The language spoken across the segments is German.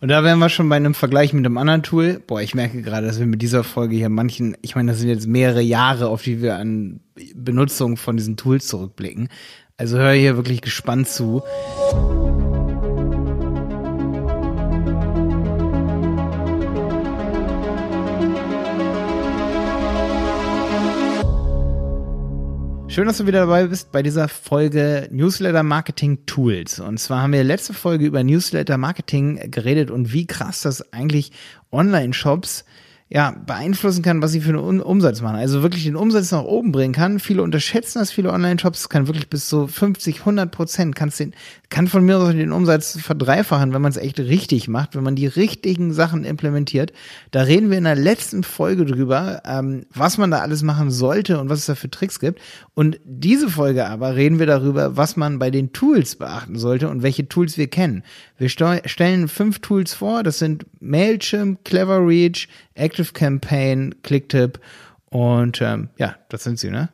Und da wären wir schon bei einem Vergleich mit einem anderen Tool. Boah, ich merke gerade, dass wir mit dieser Folge hier manchen, ich meine, das sind jetzt mehrere Jahre, auf die wir an Benutzung von diesen Tools zurückblicken. Also höre hier wirklich gespannt zu. Schön, dass du wieder dabei bist bei dieser Folge Newsletter Marketing Tools. Und zwar haben wir letzte Folge über Newsletter Marketing geredet und wie krass das eigentlich Online-Shops ja, beeinflussen kann, was sie für einen Umsatz machen. Also wirklich den Umsatz nach oben bringen kann. Viele unterschätzen das, viele Online-Shops kann wirklich bis zu 50, 100 Prozent, kannst den, kann von mir aus den Umsatz verdreifachen, wenn man es echt richtig macht, wenn man die richtigen Sachen implementiert. Da reden wir in der letzten Folge drüber, ähm, was man da alles machen sollte und was es da für Tricks gibt. Und diese Folge aber reden wir darüber, was man bei den Tools beachten sollte und welche Tools wir kennen. Wir stellen fünf Tools vor, das sind Mailchimp, Cleverreach, Active Campaign, Clicktip und ähm, ja, das sind sie, ne?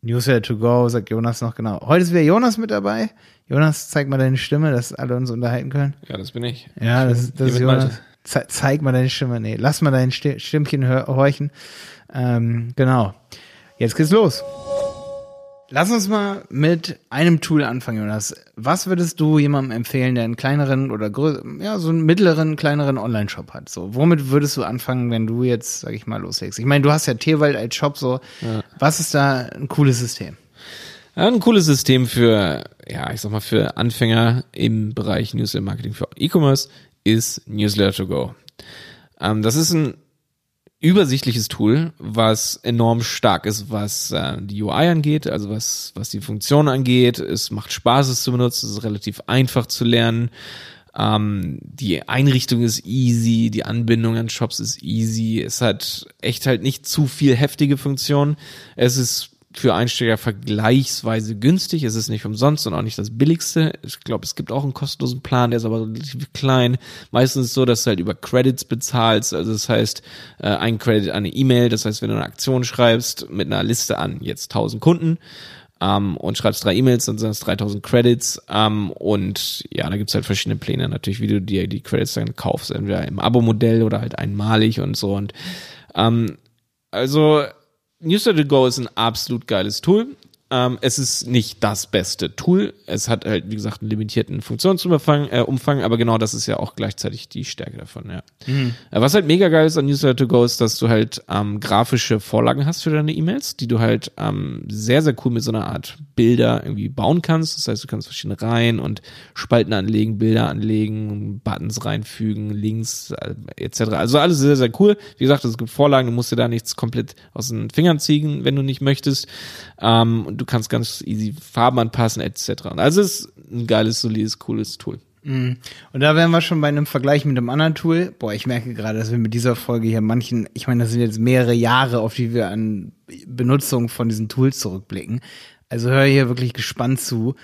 Newsletter to go, sagt Jonas noch genau. Heute ist wieder Jonas mit dabei. Jonas, zeig mal deine Stimme, dass alle uns unterhalten können. Ja, das bin ich. Ja, das, das ist Jonas. Ze zeig mal deine Stimme. Nee, lass mal dein Stimmchen horchen. Ähm, genau. Jetzt geht's los. Lass uns mal mit einem Tool anfangen, Jonas. Was würdest du jemandem empfehlen, der einen kleineren oder größeren, ja, so einen mittleren, kleineren Online-Shop hat? So, womit würdest du anfangen, wenn du jetzt, sag ich mal, loslegst? Ich meine, du hast ja Tierwald als Shop, so. Ja. Was ist da ein cooles System? Ja, ein cooles System für, ja, ich sag mal, für Anfänger im Bereich Newsletter Marketing für E-Commerce ist Newsletter to go. Ähm, das ist ein übersichtliches Tool, was enorm stark ist, was äh, die UI angeht, also was, was die Funktion angeht. Es macht Spaß, es zu benutzen, es ist relativ einfach zu lernen. Ähm, die Einrichtung ist easy, die Anbindung an Shops ist easy. Es hat echt halt nicht zu viel heftige Funktionen. Es ist für Einsteiger vergleichsweise günstig. Es ist nicht umsonst und auch nicht das billigste. Ich glaube, es gibt auch einen kostenlosen Plan, der ist aber relativ klein. Meistens so, dass du halt über Credits bezahlst. Also das heißt, äh, ein Credit an eine E-Mail. Das heißt, wenn du eine Aktion schreibst mit einer Liste an jetzt 1000 Kunden, ähm, und schreibst drei E-Mails, dann sind es 3000 Credits ähm, und ja, da gibt's halt verschiedene Pläne natürlich, wie du dir die Credits dann kaufst, entweder im Abo-Modell oder halt einmalig und so und ähm, also Newsletter Go ist ein absolut geiles Tool. Ähm, es ist nicht das beste Tool. Es hat halt, wie gesagt, einen limitierten Funktionsumfang, äh, Umfang, aber genau das ist ja auch gleichzeitig die Stärke davon, ja. Mhm. Äh, was halt mega geil ist an Newsletter to Go ist, dass du halt ähm, grafische Vorlagen hast für deine E-Mails, die du halt ähm, sehr, sehr cool mit so einer Art Bilder irgendwie bauen kannst. Das heißt, du kannst verschiedene Reihen und Spalten anlegen, Bilder anlegen, Buttons reinfügen, Links äh, etc. Also alles sehr, sehr cool. Wie gesagt, es gibt Vorlagen, du musst dir da nichts komplett aus den Fingern ziehen, wenn du nicht möchtest. Ähm, du kannst ganz easy Farben anpassen, etc. Also es ist ein geiles, solides, cooles Tool. Mhm. Und da wären wir schon bei einem Vergleich mit einem anderen Tool. Boah, ich merke gerade, dass wir mit dieser Folge hier manchen, ich meine, das sind jetzt mehrere Jahre, auf die wir an Benutzung von diesen Tools zurückblicken. Also höre hier wirklich gespannt zu.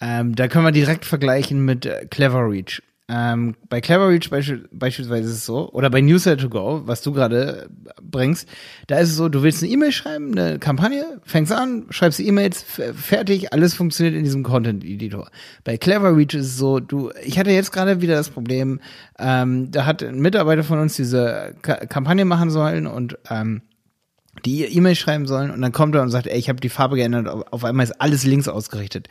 Ähm, da können wir direkt vergleichen mit äh, Cleverreach. Ähm, bei Cleverreach beisch beispielsweise ist es so, oder bei Newsletter to Go, was du gerade bringst, da ist es so, du willst eine E-Mail schreiben, eine Kampagne, fängst an, schreibst E-Mails, fertig, alles funktioniert in diesem Content-Editor. Bei Cleverreach ist es so, du, ich hatte jetzt gerade wieder das Problem, ähm, da hat ein Mitarbeiter von uns diese Ka Kampagne machen sollen und ähm, die E-Mail schreiben sollen und dann kommt er und sagt, ey, ich habe die Farbe geändert, auf einmal ist alles links ausgerichtet.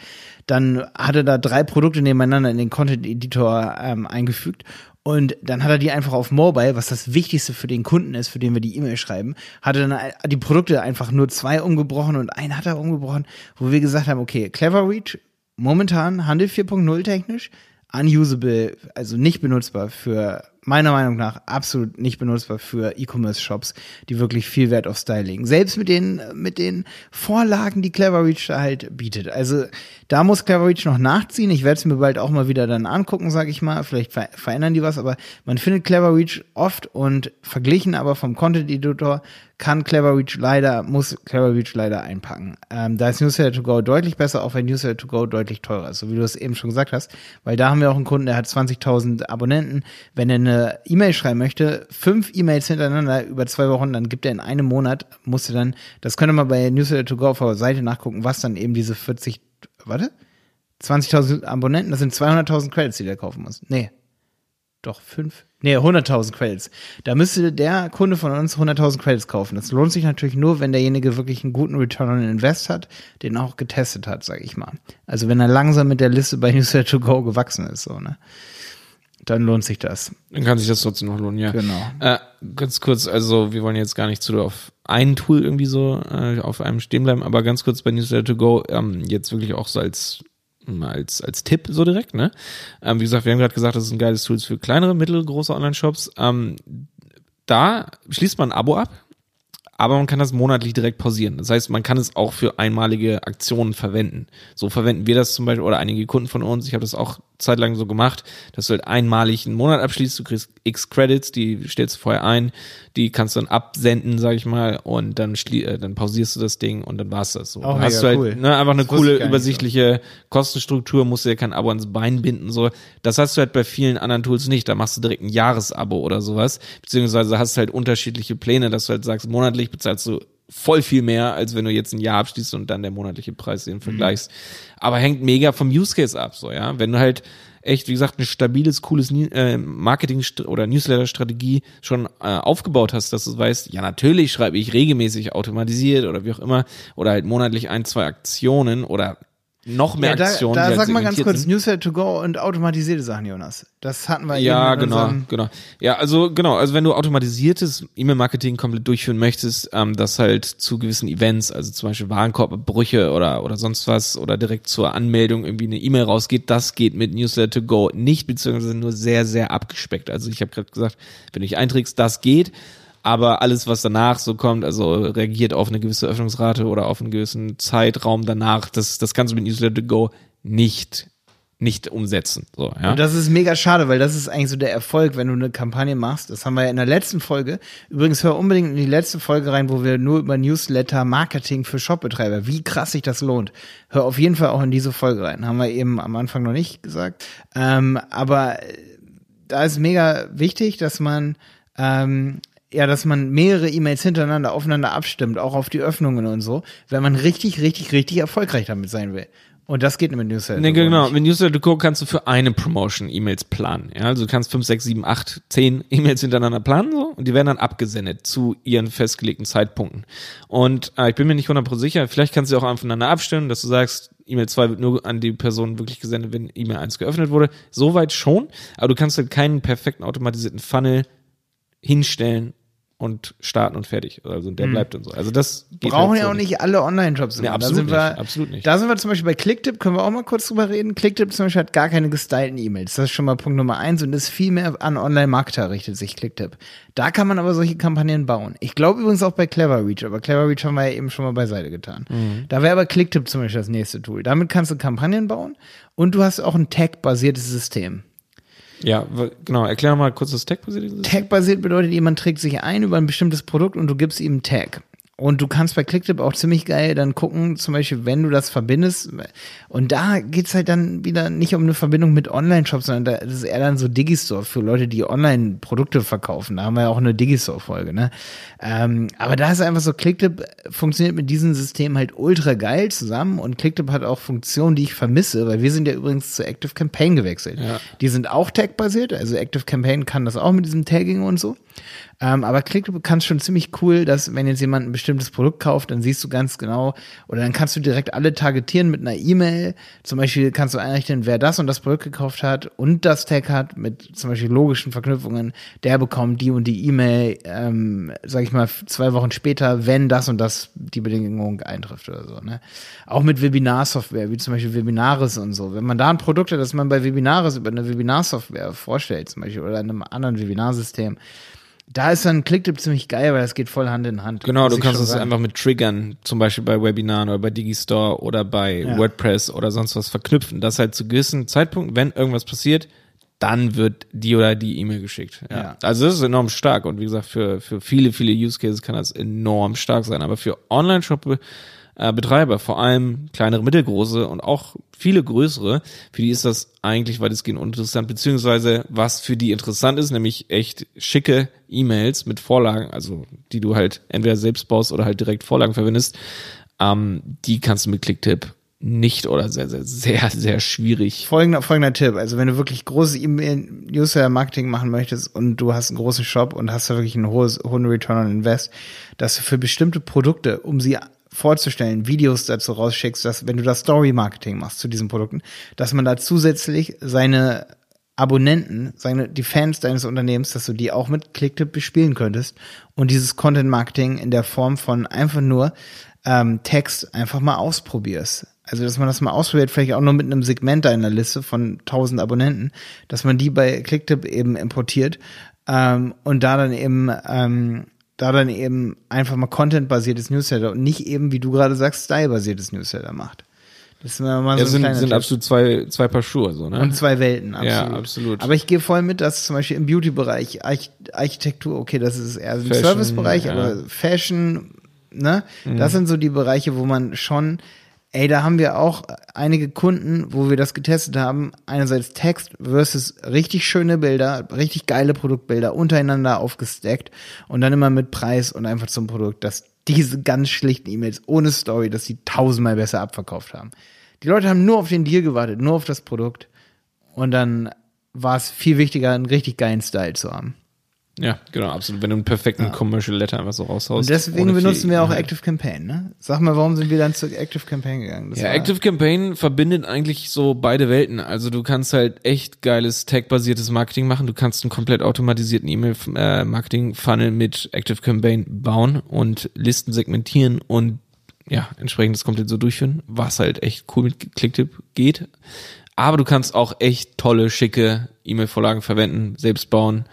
Dann hat er da drei Produkte nebeneinander in den Content Editor ähm, eingefügt und dann hat er die einfach auf Mobile, was das Wichtigste für den Kunden ist, für den wir die E-Mail schreiben, hat er dann die Produkte einfach nur zwei umgebrochen und einen hat er umgebrochen, wo wir gesagt haben, okay, Clever Reach, momentan Handel 4.0 technisch, unusable, also nicht benutzbar für meiner Meinung nach absolut nicht benutzbar für E-Commerce-Shops, die wirklich viel Wert auf Style legen. Selbst mit den, mit den Vorlagen, die Cleverreach da halt bietet. Also da muss Cleverreach noch nachziehen. Ich werde es mir bald auch mal wieder dann angucken, sage ich mal. Vielleicht ver verändern die was, aber man findet Cleverreach oft und verglichen aber vom Content-Editor kann Cleverreach leider, muss Cleverreach leider einpacken. Ähm, da ist Newsletter to Go deutlich besser, auch wenn Newsletter to Go deutlich teurer ist, so wie du es eben schon gesagt hast. Weil da haben wir auch einen Kunden, der hat 20.000 Abonnenten. Wenn er eine E-Mail schreiben möchte, fünf E-Mails hintereinander über zwei Wochen, dann gibt er in einem Monat, musste dann, das könnt ihr mal bei Newsletter to Go auf der Seite nachgucken, was dann eben diese 40, warte, 20.000 Abonnenten, das sind 200.000 Credits, die der kaufen muss. Nee. doch fünf, nee, 100.000 Credits. Da müsste der Kunde von uns 100.000 Credits kaufen. Das lohnt sich natürlich nur, wenn derjenige wirklich einen guten Return on Invest hat, den auch getestet hat, sage ich mal. Also wenn er langsam mit der Liste bei Newsletter to Go gewachsen ist, so, ne? Dann lohnt sich das. Dann kann sich das trotzdem noch lohnen, ja. Genau. Äh, ganz kurz, also wir wollen jetzt gar nicht zu auf ein Tool irgendwie so äh, auf einem stehen bleiben, aber ganz kurz bei Newsletter to Go, ähm, jetzt wirklich auch so als als, als Tipp so direkt, ne? Ähm, wie gesagt, wir haben gerade gesagt, das ist ein geiles Tool für kleinere, mittelgroße Online-Shops. Ähm, da schließt man ein Abo ab, aber man kann das monatlich direkt pausieren. Das heißt, man kann es auch für einmalige Aktionen verwenden. So verwenden wir das zum Beispiel oder einige Kunden von uns. Ich habe das auch zeitlang so gemacht, dass du halt einmalig einen Monat abschließt, du kriegst X Credits, die stellst du vorher ein, die kannst du dann absenden, sag ich mal, und dann äh, dann pausierst du das Ding und dann war's das so. Auch dann hast du halt cool. ne, einfach eine coole, übersichtliche so. Kostenstruktur, musst du ja kein Abo ans Bein binden, so. Das hast du halt bei vielen anderen Tools nicht. Da machst du direkt ein Jahresabo oder sowas, beziehungsweise hast du halt unterschiedliche Pläne, dass du halt sagst, monatlich bezahlst du voll viel mehr, als wenn du jetzt ein Jahr abschließt und dann der monatliche Preis den vergleichst. Mhm. Aber hängt mega vom Use Case ab, so, ja. Wenn du halt echt, wie gesagt, ein stabiles, cooles äh, Marketing- oder Newsletter-Strategie schon äh, aufgebaut hast, dass du weißt, ja, natürlich schreibe ich regelmäßig automatisiert oder wie auch immer oder halt monatlich ein, zwei Aktionen oder noch mehr ja, da, Aktionen. Da, da sag mal ganz kurz, Newsletter to go und automatisierte Sachen, Jonas. Das hatten wir Ja, genau, genau. Ja, also genau, also wenn du automatisiertes E-Mail-Marketing komplett durchführen möchtest, ähm, das halt zu gewissen Events, also zum Beispiel Warenkorbbrüche oder oder sonst was oder direkt zur Anmeldung irgendwie eine E-Mail rausgeht, das geht mit Newsletter to go nicht, beziehungsweise nur sehr, sehr abgespeckt. Also ich habe gerade gesagt, wenn du dich einträgst, das geht aber alles, was danach so kommt, also reagiert auf eine gewisse Öffnungsrate oder auf einen gewissen Zeitraum danach, das, das kannst du mit Newsletter Go nicht nicht umsetzen. So, ja. Und das ist mega schade, weil das ist eigentlich so der Erfolg, wenn du eine Kampagne machst. Das haben wir ja in der letzten Folge. Übrigens hör unbedingt in die letzte Folge rein, wo wir nur über Newsletter Marketing für Shopbetreiber, wie krass sich das lohnt. Hör auf jeden Fall auch in diese Folge rein. Haben wir eben am Anfang noch nicht gesagt. Ähm, aber da ist mega wichtig, dass man ähm, ja, dass man mehrere E-Mails hintereinander aufeinander abstimmt, auch auf die Öffnungen und so, wenn man richtig, richtig, richtig erfolgreich damit sein will. Und das geht mit Newsletter. Nee, genau. Mit Newsletter Go kannst du für eine Promotion E-Mails planen. Ja, also du kannst fünf, sechs, sieben, acht, zehn E-Mails hintereinander planen so und die werden dann abgesendet zu ihren festgelegten Zeitpunkten. Und äh, ich bin mir nicht 100% sicher, vielleicht kannst du auch aufeinander abstimmen, dass du sagst, E-Mail 2 wird nur an die Person wirklich gesendet, wenn E-Mail 1 geöffnet wurde. Soweit schon, aber du kannst halt keinen perfekten automatisierten Funnel hinstellen und starten und fertig. Also der mhm. bleibt und so. Also das geht brauchen halt ja auch nicht alle Online-Jobs. Nee, absolut, da sind wir, nicht, absolut nicht. Da sind wir zum Beispiel bei Clicktip, können wir auch mal kurz drüber reden. Clicktip zum Beispiel hat gar keine gestylten E-Mails. Das ist schon mal Punkt Nummer eins und ist viel mehr an Online-Marketer richtet sich Clicktip. Da kann man aber solche Kampagnen bauen. Ich glaube übrigens auch bei Clever Reach, aber Clever Reach haben wir ja eben schon mal beiseite getan. Mhm. Da wäre aber Clicktip zum Beispiel das nächste Tool. Damit kannst du Kampagnen bauen und du hast auch ein Tag-basiertes System. Ja, genau. Erklär mal kurz das Tag-basierte Tag-basiert bedeutet, jemand trägt sich ein über ein bestimmtes Produkt und du gibst ihm einen Tag. Und du kannst bei Clicktip auch ziemlich geil dann gucken, zum Beispiel, wenn du das verbindest. Und da geht's halt dann wieder nicht um eine Verbindung mit Online-Shops, sondern da ist eher dann so Digistore für Leute, die Online-Produkte verkaufen. Da haben wir ja auch eine Digistore-Folge, ne? Ähm, aber da ist einfach so, Clicktip funktioniert mit diesem System halt ultra geil zusammen und Clicktip hat auch Funktionen, die ich vermisse, weil wir sind ja übrigens zu Active Campaign gewechselt. Ja. Die sind auch tag-basiert, also Active Campaign kann das auch mit diesem Tagging und so. Ähm, aber Clickable kannst schon ziemlich cool, dass wenn jetzt jemand ein bestimmtes Produkt kauft, dann siehst du ganz genau, oder dann kannst du direkt alle targetieren mit einer E-Mail. Zum Beispiel kannst du einrichten, wer das und das Produkt gekauft hat und das Tag hat mit zum Beispiel logischen Verknüpfungen, der bekommt die und die E-Mail, ähm, sag ich mal, zwei Wochen später, wenn das und das die Bedingung eintrifft oder so. Ne? Auch mit Webinarsoftware, wie zum Beispiel Webinaris und so. Wenn man da ein Produkt hat, das man bei Webinaris über eine Webinarsoftware vorstellt, zum Beispiel, oder einem anderen Webinarsystem, da ist dann Clicktip ziemlich geil, weil das geht voll Hand in Hand. Genau, du kannst es einfach mit Triggern, zum Beispiel bei Webinaren oder bei Digistore oder bei ja. WordPress oder sonst was verknüpfen. Das halt zu gewissen Zeitpunkten, wenn irgendwas passiert, dann wird die oder die E-Mail geschickt. Ja. ja. Also das ist enorm stark und wie gesagt, für, für viele, viele Use Cases kann das enorm stark sein. Aber für Online-Shop äh, Betreiber, vor allem kleinere, mittelgroße und auch viele größere, für die ist das eigentlich weitestgehend uninteressant, beziehungsweise was für die interessant ist, nämlich echt schicke E-Mails mit Vorlagen, also die du halt entweder selbst baust oder halt direkt Vorlagen verwendest, ähm, die kannst du mit Clicktip nicht oder sehr, sehr, sehr, sehr schwierig. Folgender, folgender Tipp. Also wenn du wirklich großes E-Mail-User-Marketing machen möchtest und du hast einen großen Shop und hast da wirklich einen hohes, hohen Return on Invest, dass du für bestimmte Produkte, um sie vorzustellen, Videos dazu rausschickst, dass wenn du das Story-Marketing machst zu diesen Produkten, dass man da zusätzlich seine Abonnenten, seine, die Fans deines Unternehmens, dass du die auch mit Clicktip bespielen könntest und dieses Content-Marketing in der Form von einfach nur ähm, Text einfach mal ausprobierst. Also, dass man das mal ausprobiert, vielleicht auch nur mit einem Segment da in der Liste von 1000 Abonnenten, dass man die bei Clicktip eben importiert ähm, und da dann eben ähm, da dann eben einfach mal Content-basiertes Newsletter und nicht eben, wie du gerade sagst, Style-basiertes Newsletter macht. Das ist mal so ja, sind, sind absolut zwei, zwei Paar Schuhe, so, ne? Und zwei Welten, absolut. Ja, absolut. Aber ich gehe voll mit, dass zum Beispiel im Beauty-Bereich Arch Architektur, okay, das ist eher ein Service-Bereich, ja. aber Fashion, ne? Mhm. Das sind so die Bereiche, wo man schon Ey, da haben wir auch einige Kunden, wo wir das getestet haben. Einerseits Text versus richtig schöne Bilder, richtig geile Produktbilder untereinander aufgesteckt und dann immer mit Preis und einfach zum Produkt, dass diese ganz schlichten E-Mails ohne Story, dass sie tausendmal besser abverkauft haben. Die Leute haben nur auf den Deal gewartet, nur auf das Produkt und dann war es viel wichtiger, einen richtig geilen Style zu haben. Ja, genau, absolut. Wenn du einen perfekten ja. Commercial Letter einfach so raushaust. Und deswegen benutzen wir auch Active Campaign, ne? Sag mal, warum sind wir dann zu Active Campaign gegangen? Das ja, Active Campaign verbindet eigentlich so beide Welten. Also du kannst halt echt geiles Tag-basiertes Marketing machen. Du kannst einen komplett automatisierten E-Mail-Marketing-Funnel mit Active Campaign bauen und Listen segmentieren und ja, entsprechend das komplett so durchführen, was halt echt cool mit Clicktip geht. Aber du kannst auch echt tolle, schicke E-Mail-Vorlagen verwenden, selbst bauen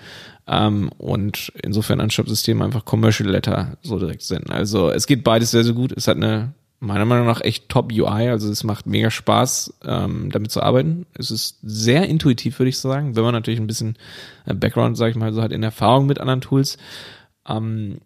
ähm, und insofern ein Shop-System einfach Commercial Letter so direkt senden. Also es geht beides sehr, sehr gut. Es hat eine meiner Meinung nach echt top UI, also es macht mega Spaß, ähm, damit zu arbeiten. Es ist sehr intuitiv, würde ich sagen, wenn man natürlich ein bisschen äh, Background, sag ich mal, so hat in Erfahrung mit anderen Tools. Ähm,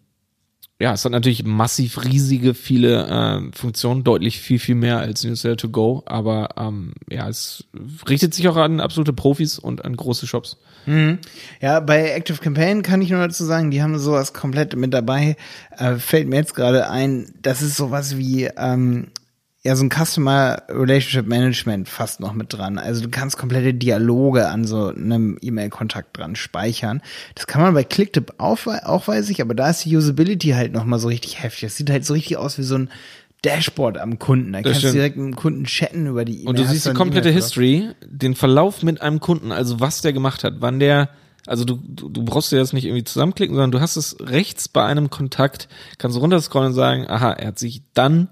ja, es hat natürlich massiv riesige viele äh, Funktionen, deutlich viel, viel mehr als Newsletter to go, aber ähm, ja, es richtet sich auch an absolute Profis und an große Shops. Mhm. Ja, bei Active Campaign kann ich nur dazu sagen, die haben sowas komplett mit dabei. Äh, fällt mir jetzt gerade ein, das ist sowas wie ähm, ja so ein Customer Relationship Management fast noch mit dran. Also du kannst komplette Dialoge an so einem E-Mail-Kontakt dran speichern. Das kann man bei Clicktip auch, auch weiß ich, aber da ist die Usability halt noch mal so richtig heftig. Das sieht halt so richtig aus wie so ein Dashboard am Kunden. Da das kannst stimmt. du direkt mit dem Kunden chatten über die E-Mail. Und du siehst die komplette History, den Verlauf mit einem Kunden, also was der gemacht hat, wann der also du, du, du brauchst dir das nicht irgendwie zusammenklicken, sondern du hast es rechts bei einem Kontakt, kannst du runterscrollen und sagen, aha, er hat sich dann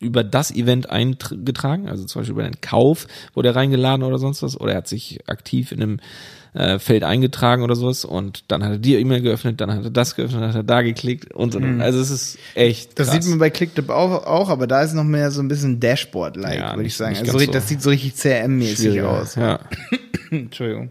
über das Event eingetragen, also zum Beispiel über den Kauf wurde er reingeladen oder sonst was, oder er hat sich aktiv in einem äh, Feld eingetragen oder sowas und dann hat er die E-Mail geöffnet, dann hat er das geöffnet, dann hat er da geklickt und so. Mhm. Also es ist echt. Das sieht man bei Clicktip auch, auch, aber da ist noch mehr so ein bisschen Dashboard-like, ja, würde ich sagen. Also so. das sieht so richtig CRM-mäßig aus. Ja. Entschuldigung.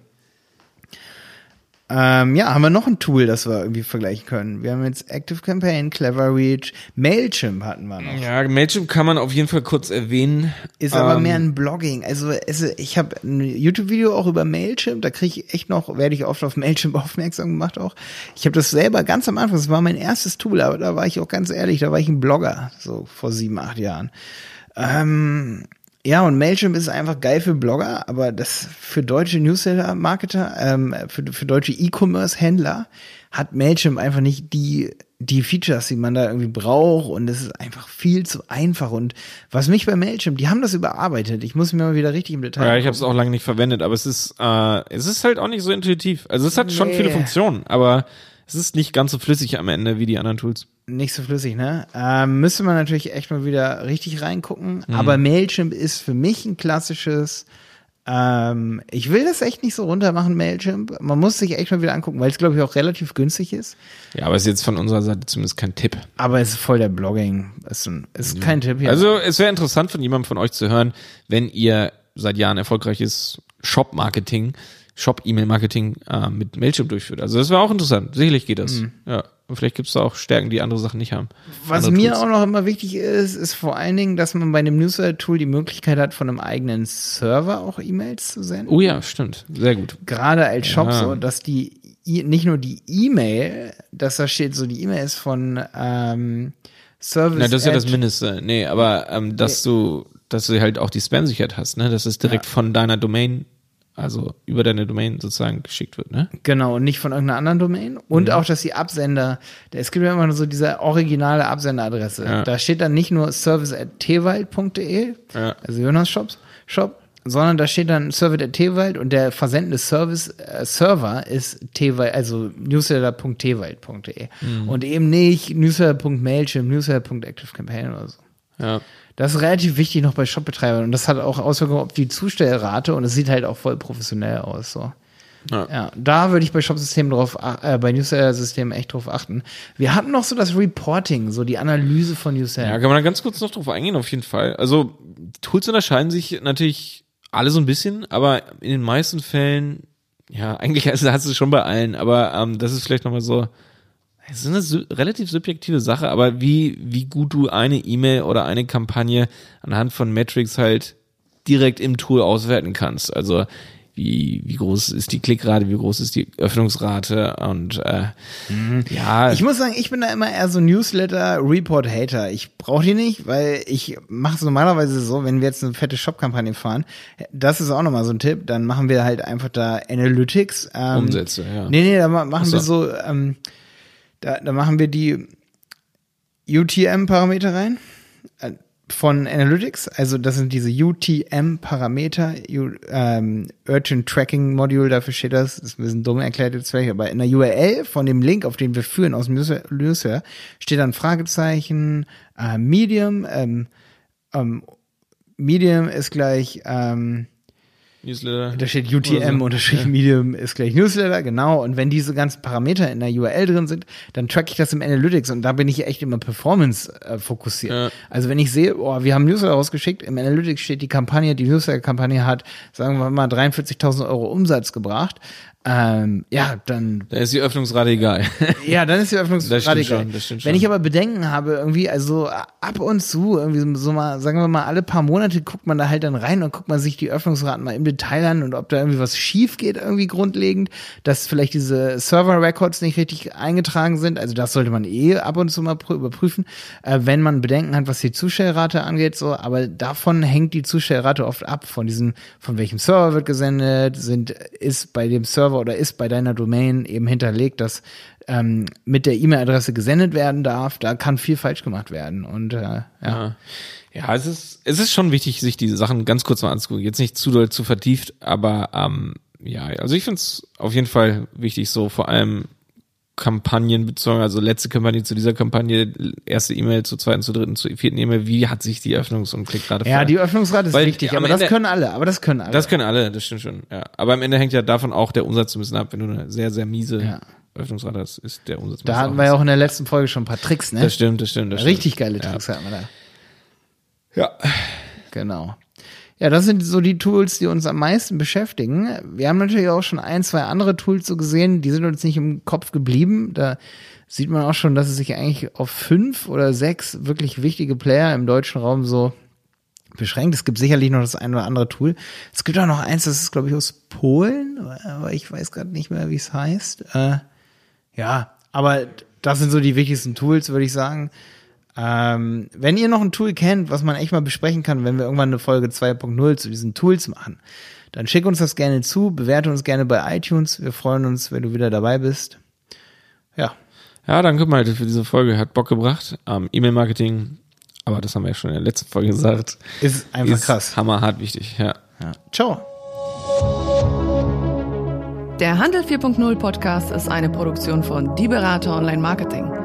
Ähm, ja, haben wir noch ein Tool, das wir irgendwie vergleichen können. Wir haben jetzt Active Campaign, Clever Reach, Mailchimp hatten wir noch. Ja, Mailchimp kann man auf jeden Fall kurz erwähnen. Ist ähm, aber mehr ein Blogging. Also es, ich habe ein YouTube-Video auch über Mailchimp, da kriege ich echt noch, werde ich oft auf Mailchimp aufmerksam gemacht auch. Ich habe das selber ganz am Anfang, das war mein erstes Tool, aber da war ich auch ganz ehrlich, da war ich ein Blogger, so vor sieben, acht Jahren. Ähm, ja, und Mailchimp ist einfach geil für Blogger, aber das für deutsche Newsletter-Marketer, ähm, für, für deutsche E-Commerce-Händler hat Mailchimp einfach nicht die, die Features, die man da irgendwie braucht und es ist einfach viel zu einfach und was mich bei Mailchimp, die haben das überarbeitet. Ich muss mir mal wieder richtig im Detail. Ja, ich habe es auch lange nicht verwendet, aber es ist, äh, es ist halt auch nicht so intuitiv. Also es hat nee. schon viele Funktionen, aber es ist nicht ganz so flüssig am Ende wie die anderen Tools nicht so flüssig, ne? Ähm, müsste man natürlich echt mal wieder richtig reingucken. Mhm. Aber Mailchimp ist für mich ein klassisches. Ähm, ich will das echt nicht so runter machen, Mailchimp. Man muss sich echt mal wieder angucken, weil es, glaube ich, auch relativ günstig ist. Ja, aber es ist jetzt von unserer Seite zumindest kein Tipp. Aber es ist voll der Blogging. Es ist, ein, ist kein Tipp hier. Also, es wäre interessant von jemandem von euch zu hören, wenn ihr seit Jahren erfolgreiches Shop-Marketing Shop-E-Mail-Marketing äh, mit Mailchimp durchführt. Also das wäre auch interessant. Sicherlich geht das. Mhm. Ja. Und vielleicht gibt es da auch Stärken, die andere Sachen nicht haben. Was mir Tools. auch noch immer wichtig ist, ist vor allen Dingen, dass man bei einem Newsletter-Tool die Möglichkeit hat, von einem eigenen Server auch E-Mails zu senden. Oh ja, stimmt. Sehr gut. Gerade als Shop ja. so, dass die nicht nur die E-Mail, dass da steht so, die E-Mail ist von ähm, Service. Na, das ist ja das Mindeste. Nee, aber ähm, dass du dass du halt auch die Spam-Sicherheit hast, ne? Dass es direkt Ja. von deiner Domain, also über deine Domain sozusagen geschickt wird, ne? Genau, und nicht von irgendeiner anderen Domain. Und auch, dass die Absender, es gibt ja immer so diese originale Absenderadresse. Ja. Da steht dann nicht nur service.tewald.de, Ja. also Jonas Shops, Shop, sondern da steht dann service.tewald und der versendende Service, äh, Server ist twald, also newsletter.tewald.de. Mhm. Und eben nicht newsletter.mailchimp, newsletter.activecampaign oder so. Ja. Das ist relativ wichtig noch bei Shopbetreibern und das hat auch Auswirkungen auf die Zustellrate und es sieht halt auch voll professionell aus. So. Ja. Ja, da würde ich bei Shopsystemen drauf, äh, bei Newsletter-Systemen echt drauf achten. Wir hatten noch so das Reporting, so die Analyse von Newsletter. Ja, kann man da ganz kurz noch drauf eingehen, auf jeden Fall. Also, Tools unterscheiden sich natürlich alle so ein bisschen, aber in den meisten Fällen, ja, eigentlich hast, hast du es schon bei allen, aber ähm, das ist vielleicht nochmal so, es ist eine su- relativ subjektive Sache, aber wie, wie gut du eine E-Mail oder eine Kampagne anhand von Metrics halt direkt im Tool auswerten kannst. Also, wie, wie groß ist die Klickrate, wie groß ist die Öffnungsrate und äh, ja, Ich muss sagen, ich bin da immer eher so Newsletter-Report-Hater. Ich brauche die nicht, weil ich mache es normalerweise so, wenn wir jetzt eine fette Shop-Kampagne fahren, das ist auch nochmal so ein Tipp, dann machen wir halt einfach da Analytics. Ähm, Umsätze, ja. Nee, nee, da ma- machen Ach wir so. so, ähm, da, da machen wir die UTM-Parameter rein äh, von Analytics. Also das sind diese UTM-Parameter, ähm, Urgent Tracking Module, dafür steht das. Das ist ein bisschen dumm erklärt jetzt vielleicht, aber in der URL von dem Link, auf den wir führen aus dem Newsletter, steht dann Fragezeichen, äh, Medium, ähm, ähm, Medium ist gleich, ähm, Newsletter. da steht UTM Oder unterstrich Medium ist gleich Newsletter, genau. Und wenn diese ganzen Parameter in der URL drin sind, dann track ich das im Analytics und da bin ich echt immer Performance äh, fokussiert. Ja. Also wenn ich sehe, oh, wir haben Newsletter rausgeschickt, im Analytics steht die Kampagne, die Newsletter-Kampagne hat, sagen wir mal, 43.000 Euro Umsatz gebracht, ähm, ja, dann Da ist die Öffnungsrate egal. ja, dann ist die Öffnungsrate egal. Wenn ich aber Bedenken habe, irgendwie, also ab und zu, irgendwie so- mal, sagen wir mal, alle paar Monate guckt man da halt dann rein und guckt man sich die Öffnungsraten mal im Detail an und ob da irgendwie was schief geht, irgendwie grundlegend, dass vielleicht diese Server-Records nicht richtig eingetragen sind. Also das sollte man eh ab und zu mal prü- überprüfen, äh, wenn man Bedenken hat, was die Zustellrate angeht, so. Aber davon hängt die Zustellrate oft ab, von diesem, von welchem Server wird gesendet, sind, ist bei dem Server oder ist bei deiner Domain eben hinterlegt, dass ähm, mit der E-Mail-Adresse gesendet werden darf, da kann viel falsch gemacht werden. Und äh, ja. Ja. Ja, es ist, es ist schon wichtig, sich diese Sachen ganz kurz mal anzugucken. Jetzt nicht zu doll zu vertieft, aber ähm, ja, also ich finde es auf jeden Fall wichtig, so vor allem Kampagnen bezogen, also letzte Kampagne zu dieser Kampagne, erste E-Mail zur zweiten, zur dritten, zur vierten E-Mail, wie hat sich die Öffnungs- und Klickrate Ja, ver- die Öffnungsrate ist Weil wichtig, aber das Ende- können alle, aber das können alle. Das können alle, das stimmt schon, ja. Aber am Ende hängt ja davon auch der Umsatz ein bisschen ab, wenn du eine sehr, sehr miese Ja. Öffnungsrate hast, ist der Umsatz da hatten wir ja auch in der letzten Folge schon ein paar Tricks, ne? Das stimmt, das stimmt, das stimmt. Richtig geile Ja. Tricks hatten wir da. Ja. Genau. Ja, das sind so die Tools, die uns am meisten beschäftigen. Wir haben natürlich auch schon ein, zwei andere Tools so gesehen, die sind uns nicht im Kopf geblieben. Da sieht man auch schon, dass es sich eigentlich auf fünf oder sechs wirklich wichtige Player im deutschen Raum so beschränkt. Es gibt sicherlich noch das ein oder andere Tool. Es gibt auch noch eins, das ist, glaube ich, aus Polen, aber ich weiß gerade nicht mehr, wie es heißt. Äh, ja, aber das sind so die wichtigsten Tools, würde ich sagen. Ähm, wenn ihr noch ein Tool kennt, was man echt mal besprechen kann, wenn wir irgendwann eine Folge 2.0 zu diesen Tools machen, dann schick uns das gerne zu, bewerte uns gerne bei iTunes. Wir freuen uns, wenn du wieder dabei bist. Ja, Ja, danke Malte für diese Folge. Hat Bock gebracht. Ähm, E-Mail-Marketing, aber das haben wir ja schon in der letzten Folge gesagt. ist einfach ist krass. Hammerhart wichtig, ja. Ja. Ciao. Der Handel 4.0 Podcast ist eine Produktion von Die Berater Online Marketing.